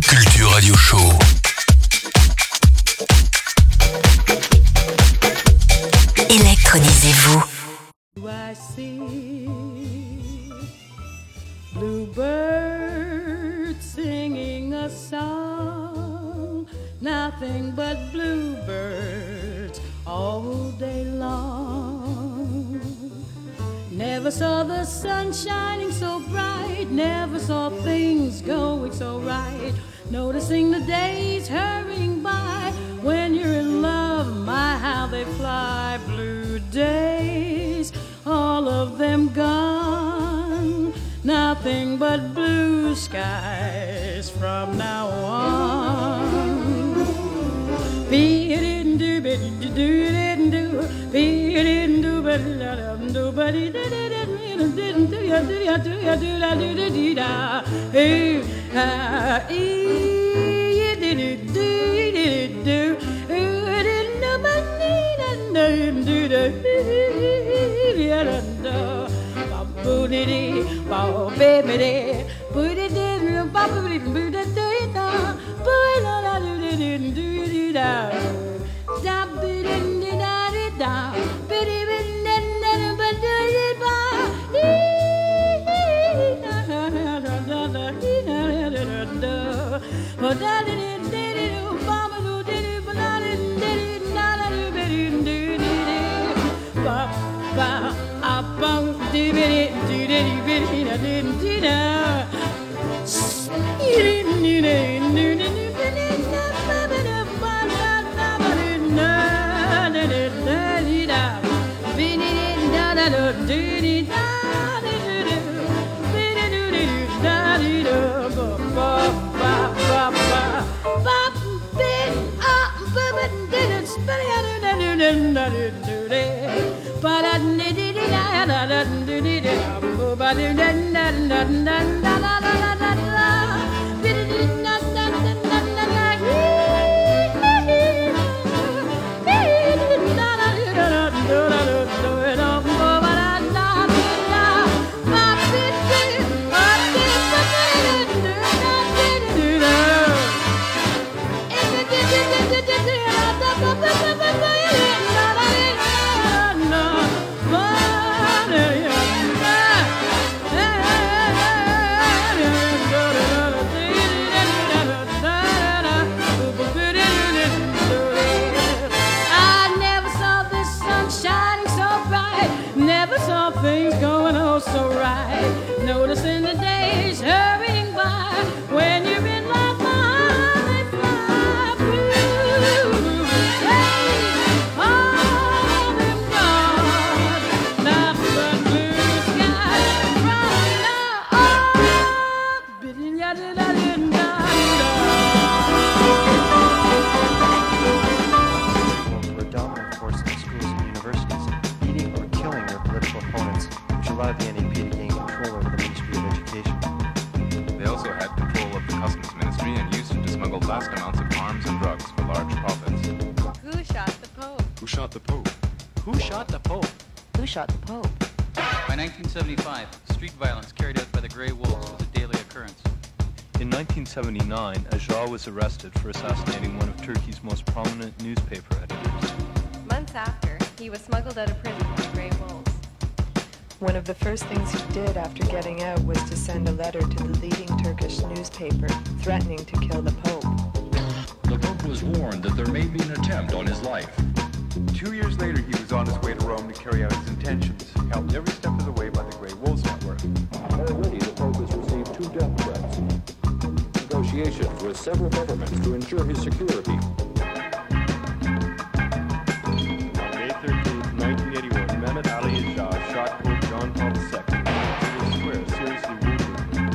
Culture Radio Show. Do, ya do, ya do, ya do, da do, da da. Hey, ah, so right. Noticing the days hurrying by shot the Pope? Who shot the Pope? By 1975, street violence carried out by the Grey Wolves was a daily occurrence. In 1979, Ağca was arrested for assassinating one of Turkey's most prominent newspaper editors. Months after, he was smuggled out of prison by the Grey Wolves. One of the first things he did after getting out was to send a letter to the leading Turkish newspaper threatening to kill the Pope. The Pope was warned that there may be an attempt on his life. Two years later, he was on his way to Rome to carry out his intentions, helped every step of the way by the Grey Wolves Network. Already, the Pope has received two death threats. Negotiations with several governments to ensure his security. On May 13, 1981, Mehmet Ali Ağca shot Pope John Paul II in Tahrir Square, seriously wounding him.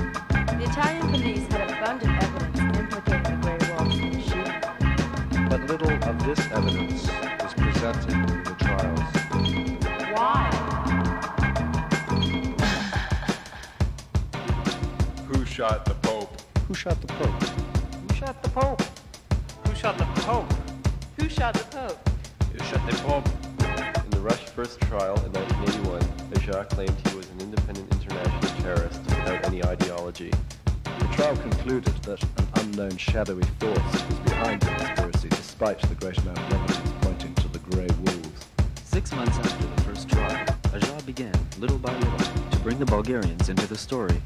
The Italian police had abundant evidence implicating the Grey Wolves in the shooting. But little of this evidence shot the Pope? Who shot the Pope? Who shot the Pope? Who shot the Pope? Who shot the Pope? In the Rush first trial in 1981, Ağca claimed he was an independent international terrorist without any ideology. The trial concluded that an unknown shadowy force was behind the conspiracy despite the great amount of evidence pointing to the Grey Wolves. Six months after the first trial, Ağca began, little by little, to bring the Bulgarians into the story.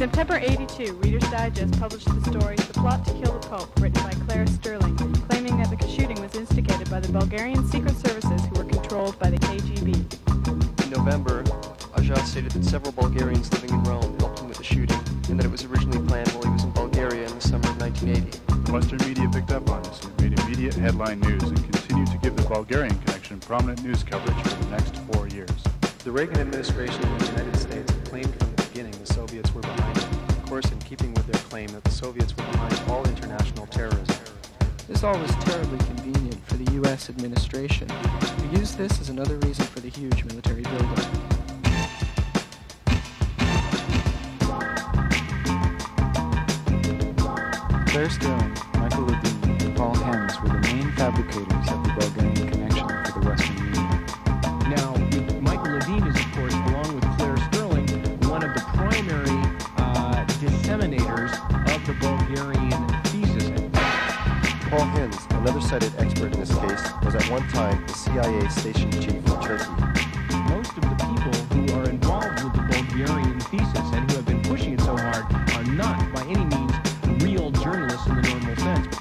In September 82, Reader's Digest published the story The Plot to Kill the Pope, written by Claire Sterling, claiming that the shooting was instigated by the Bulgarian secret services who were controlled by the KGB. In November, Ağca stated that several Bulgarians living in Rome helped him with the shooting, and that it was originally planned while he was in Bulgaria in the summer of 1980. The Western media picked up on this and made immediate headline news and continued to give the Bulgarian connection prominent news coverage for the next four years. The Reagan administration in the United States claim that the Soviets were behind all international terrorism. This all was terribly convenient for the U.S. administration, who used this as another reason for the huge military buildup. Claire Sterling, Michael Ledeen, and Paul Henze were the main fabricators cited expert in this case, was at one time the CIA station chief in Turkey. Most of the people who are involved with the Bulgarian thesis and who have been pushing it so hard are not, by any means, real journalists in the normal sense.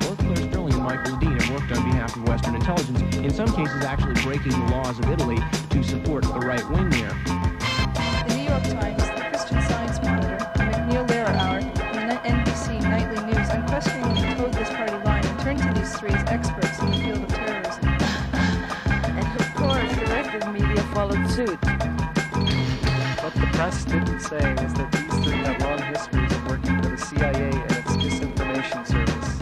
Both Claire Sterling and Michael Ledeen have worked on behalf of Western intelligence, in some cases actually breaking the laws of Italy to support the right wing suit. What the press didn't say was that these three had long histories of working for the CIA and its disinformation service.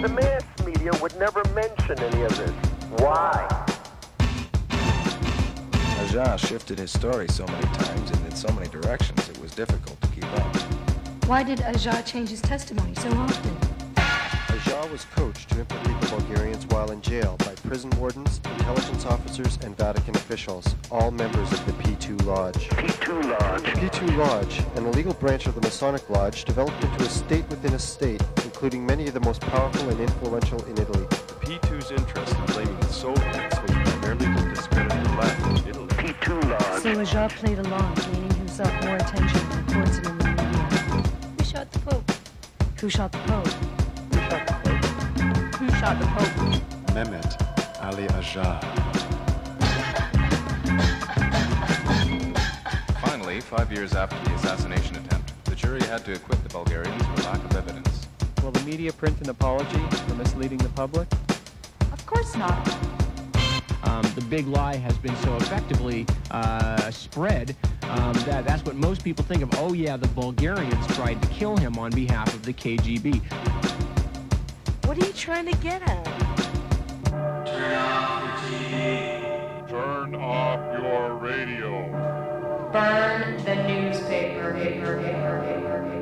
The mass media would never mention any of this. Why? Ağca shifted his story so many times and in so many directions it was difficult to keep up. Why did Ağca change his testimony so often? Ağca was coached to implicate the Bulgarians while in jail by prison wardens, intelligence officers, and Vatican officials, all members of the P2 Lodge. P2 Lodge. P2 Lodge, an illegal branch of the Masonic Lodge, developed into a state within a state, including many of the most powerful and influential in Italy. The P2's interest in blaming the Soviets was primarily to discredit the left in Italy. P2 Lodge. So Ağca played along, gaining himself more attention in the courts and in the media. Who shot the Pope? Who shot the Pope? Who shot the Pope? Mehmet Ali Ağca. Five years after the assassination attempt, the jury had to acquit the Bulgarians for lack of evidence. Will the media print an apology for misleading the public? Of course not. Um, the big lie has been so effectively uh, spread um, that that's what most people think of. Oh, yeah, the Bulgarians tried to kill him on behalf of the KGB. What are you trying to get at? Turn off the TV. Turn off your radio. Burn the newspaper. Paper, paper, paper, paper,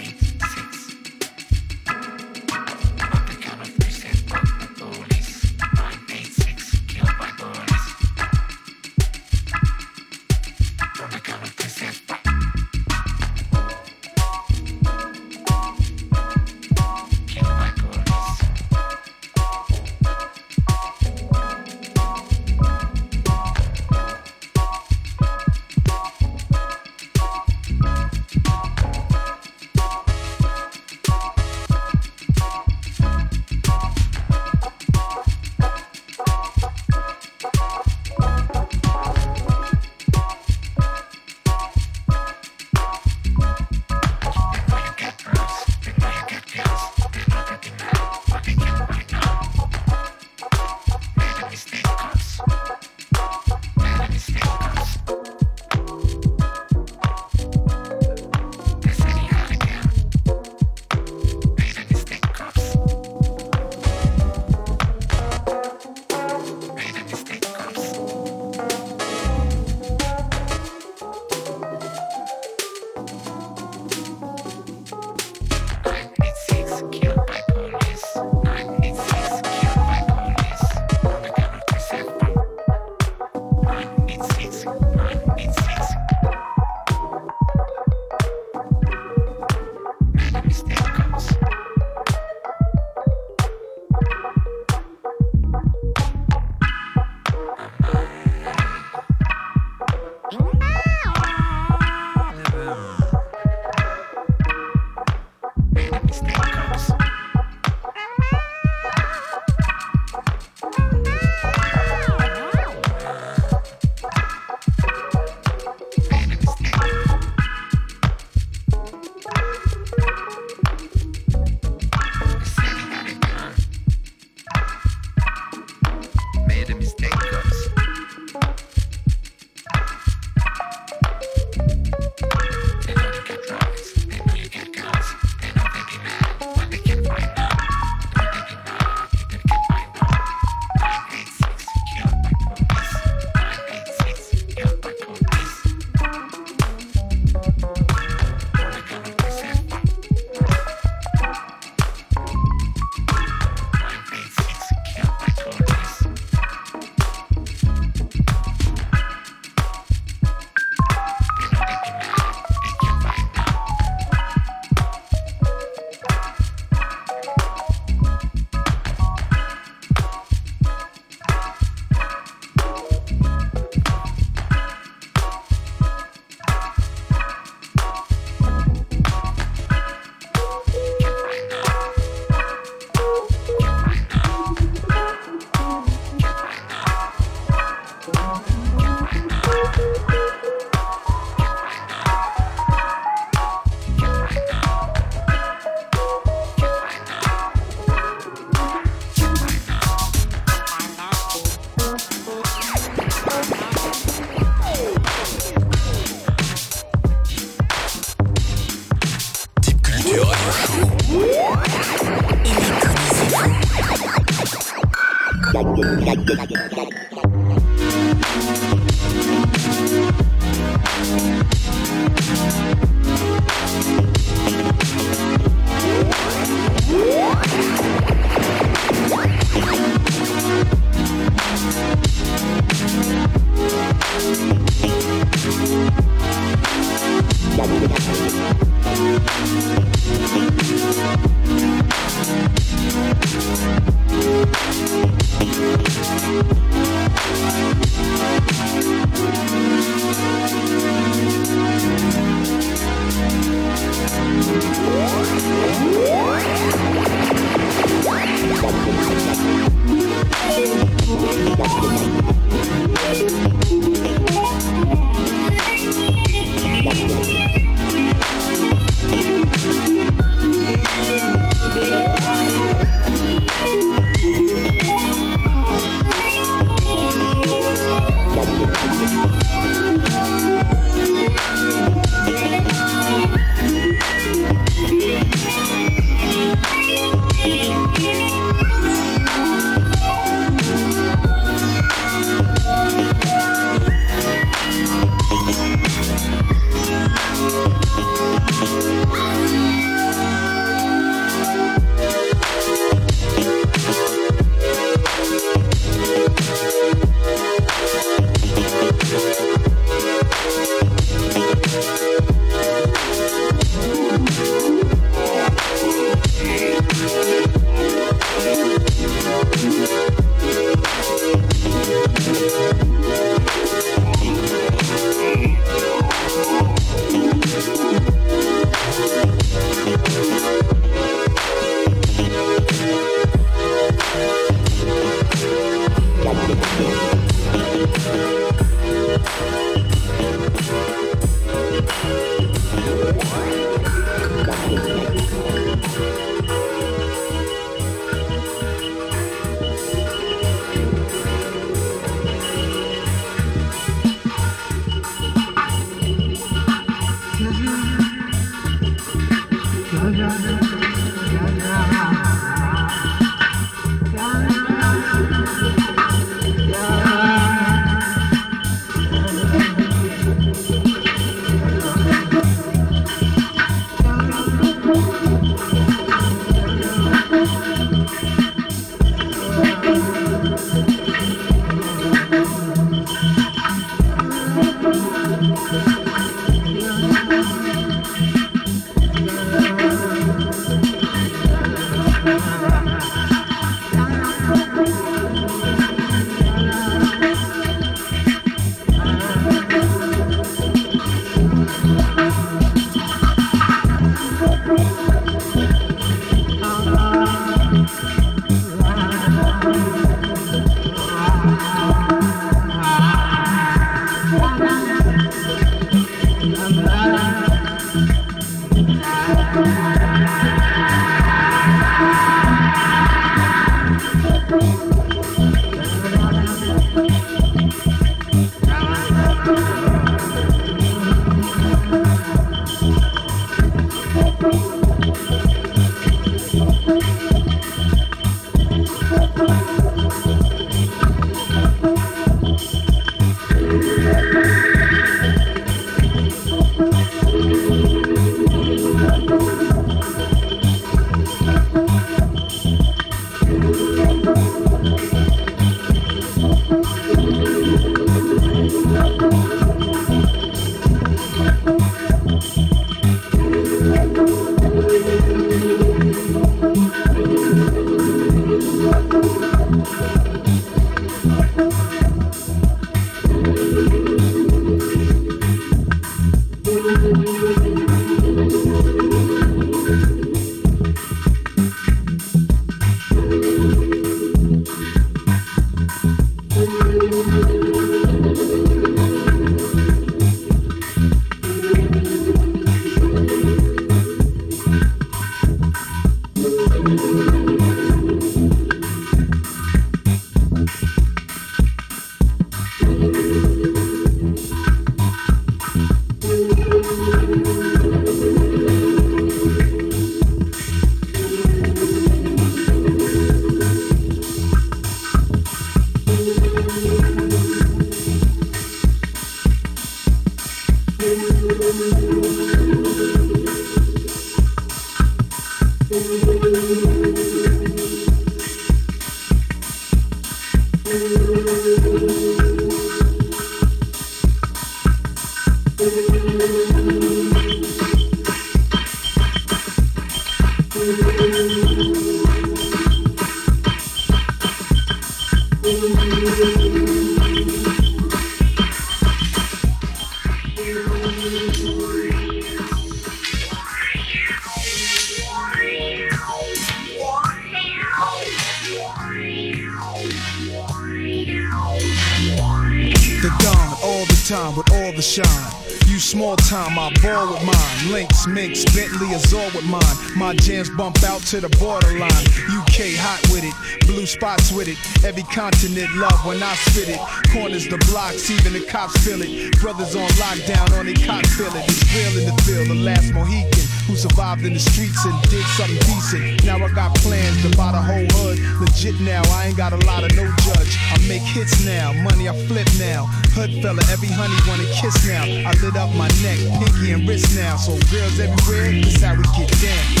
to the borderline. UK hot with it, blue spots with it. Every continent love when I spit it. Corners the blocks, even the cops feel it. Brothers on lockdown on they cock feel it. It's real in the field, the last Mohican who survived in the streets and did something decent. Now I got plans to buy the whole hood. Legit now, I ain't got a lot of no judge. I make hits now, money I flip now. Hood fella, every honey wanna kiss now. I lit up my neck, pinky and wrist now. So girls everywhere, this how we get down.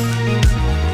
Música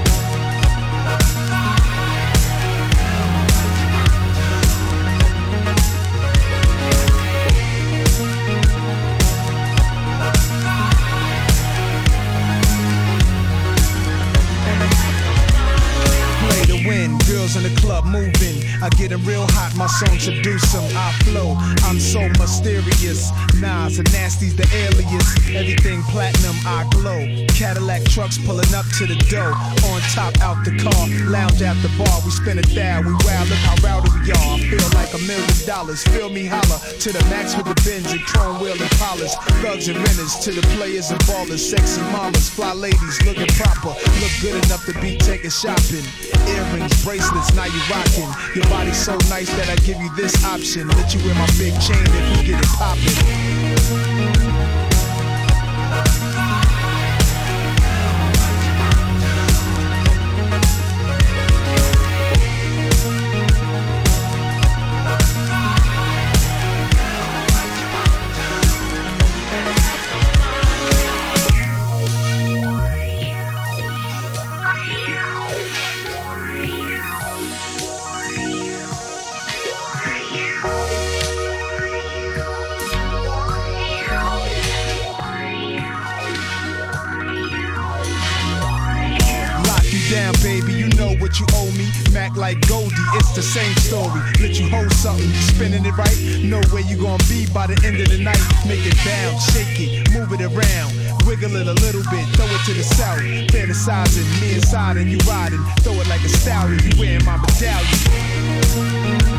song. I flow, I'm so mysterious. Nas and Nasty's the alias. Everything platinum, I glow. Cadillac trucks pulling up to the door. On top, out the car. Lounge at the bar, we spin a thou. We wow, look how rowdy we are. I feel like a million dollars. Feel me holler to the max with the bins and chrome wheel and polish. Thugs and renters to the players and ballers. Sexy mamas, fly ladies looking proper. Look good enough to be taking shopping. Earrings, bracelets, now you rocking. Your body's so nice that I give you this option. Let you wear my big chain if you get it poppin'. Wiggle it a little bit, throw it to the south. Fantasizing, me inside and you riding. Throw it like a stallion, you wearing my medallion.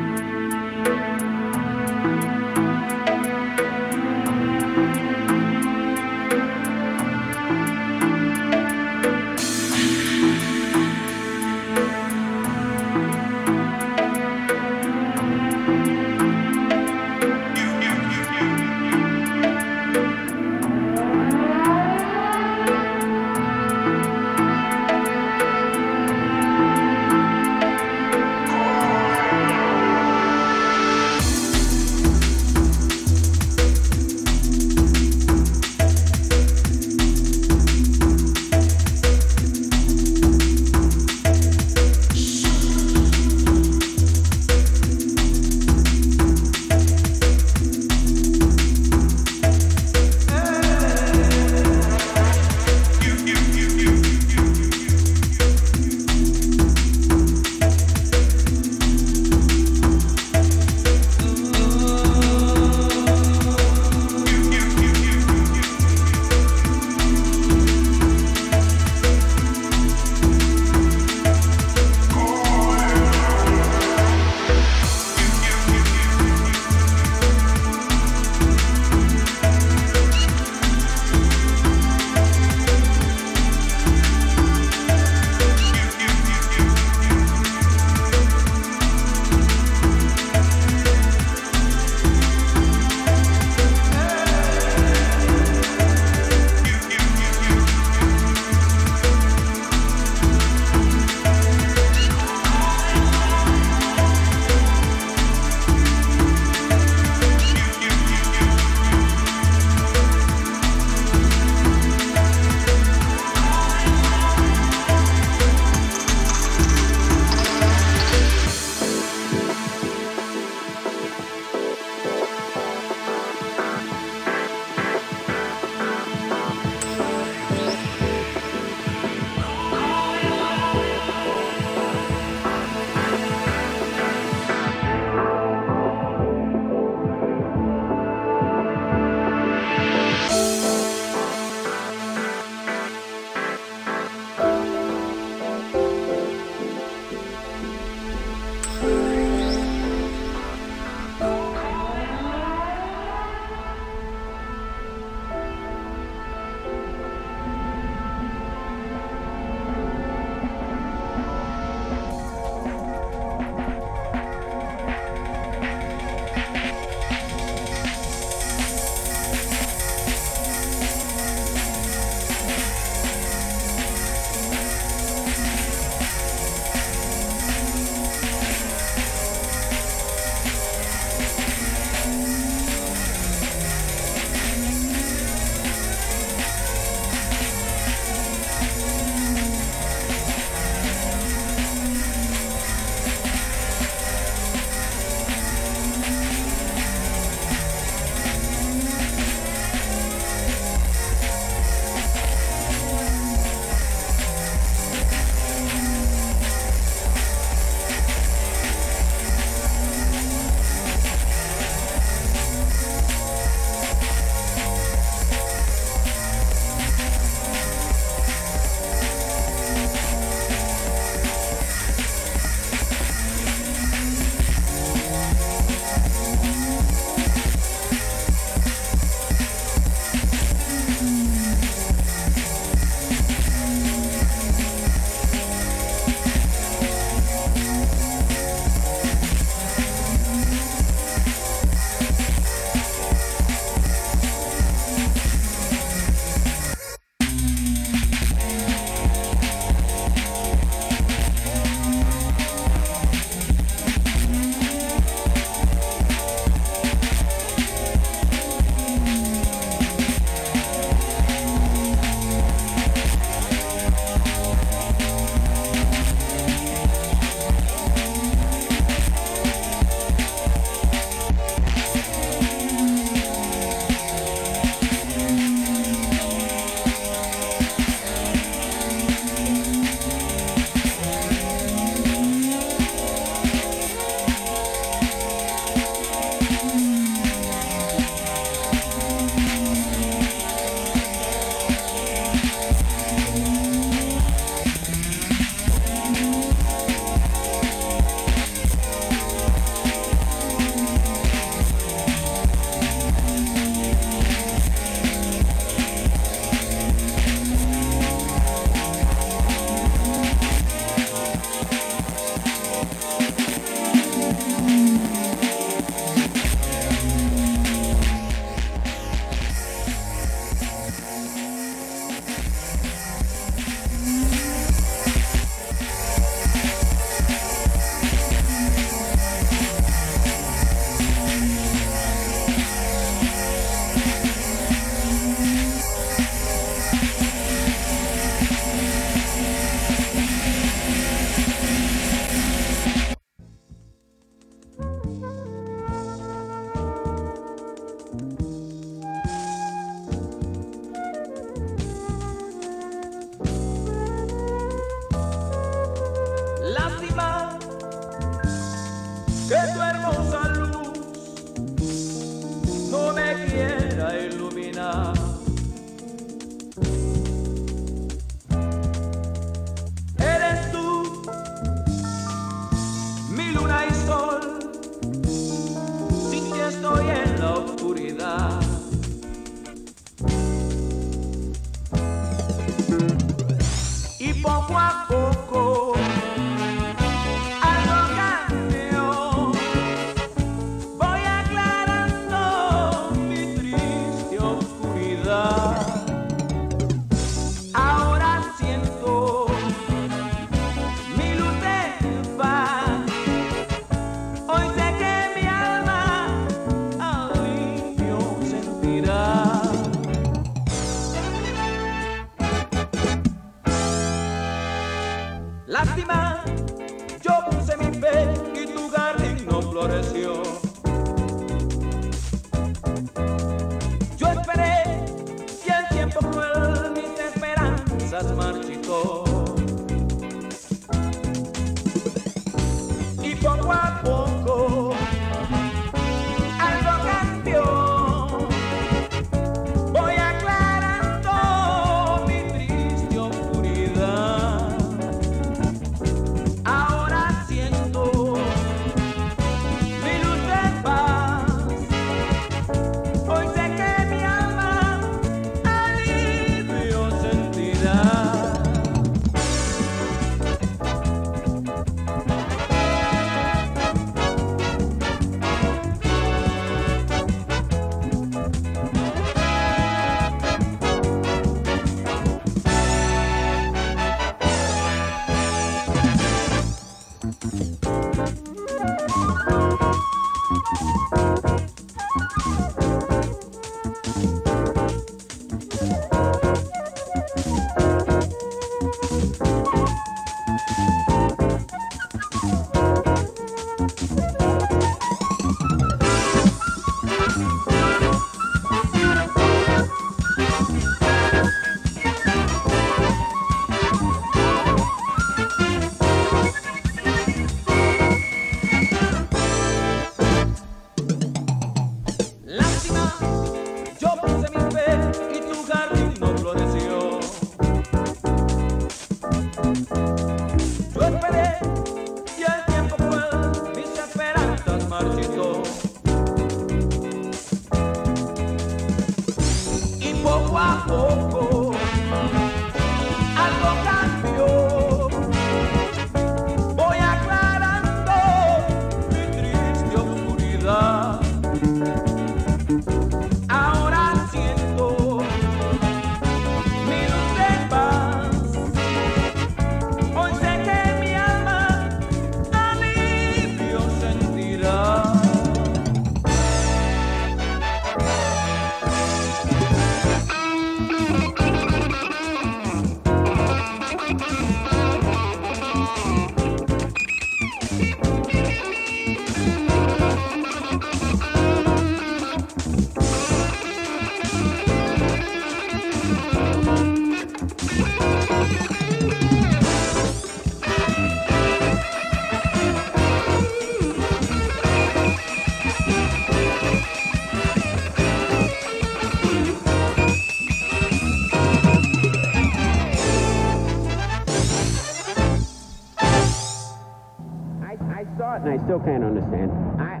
still can't understand. I,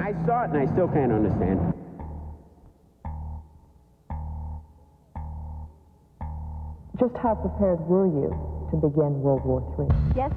I saw it and I still can't understand. Just how prepared were you to begin World War III? Yes,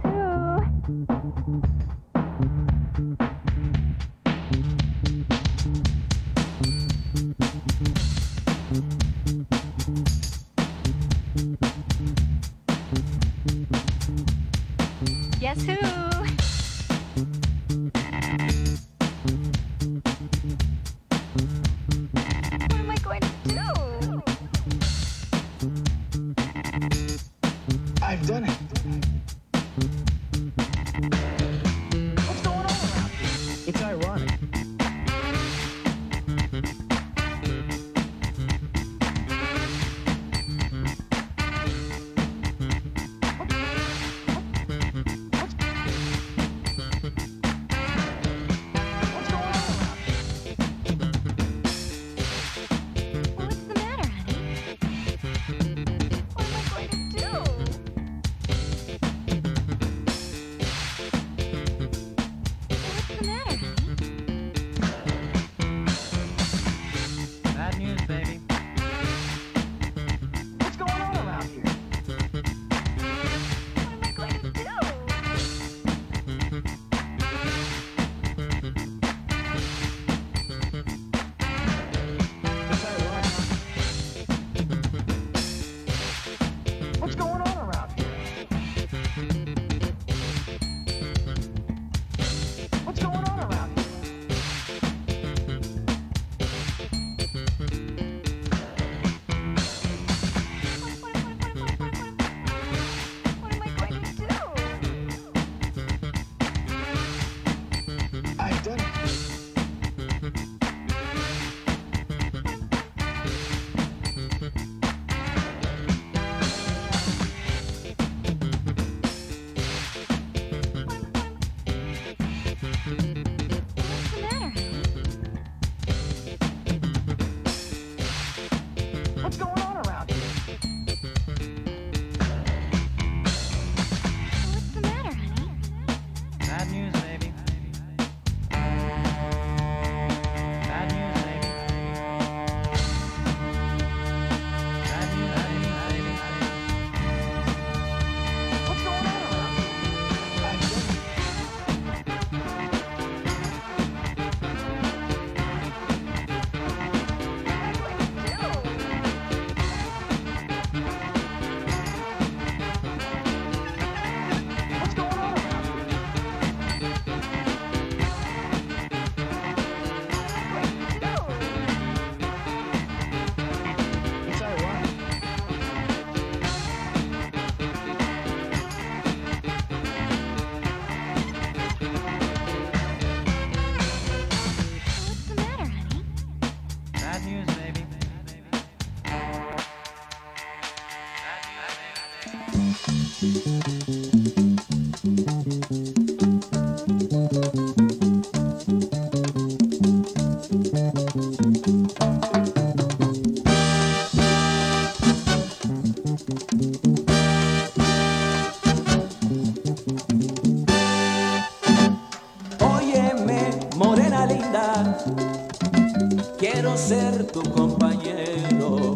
ser tu compañero.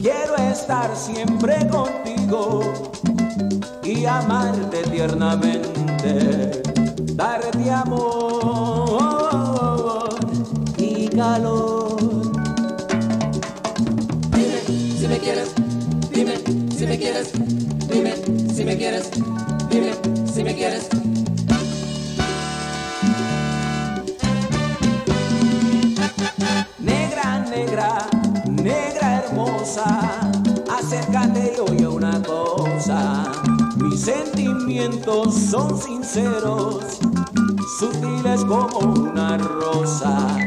Quiero estar siempre contigo y amarte tiernamente, darte amor y calor. Dime si me quieres, dime si me quieres. son sinceros, sutiles como una rosa.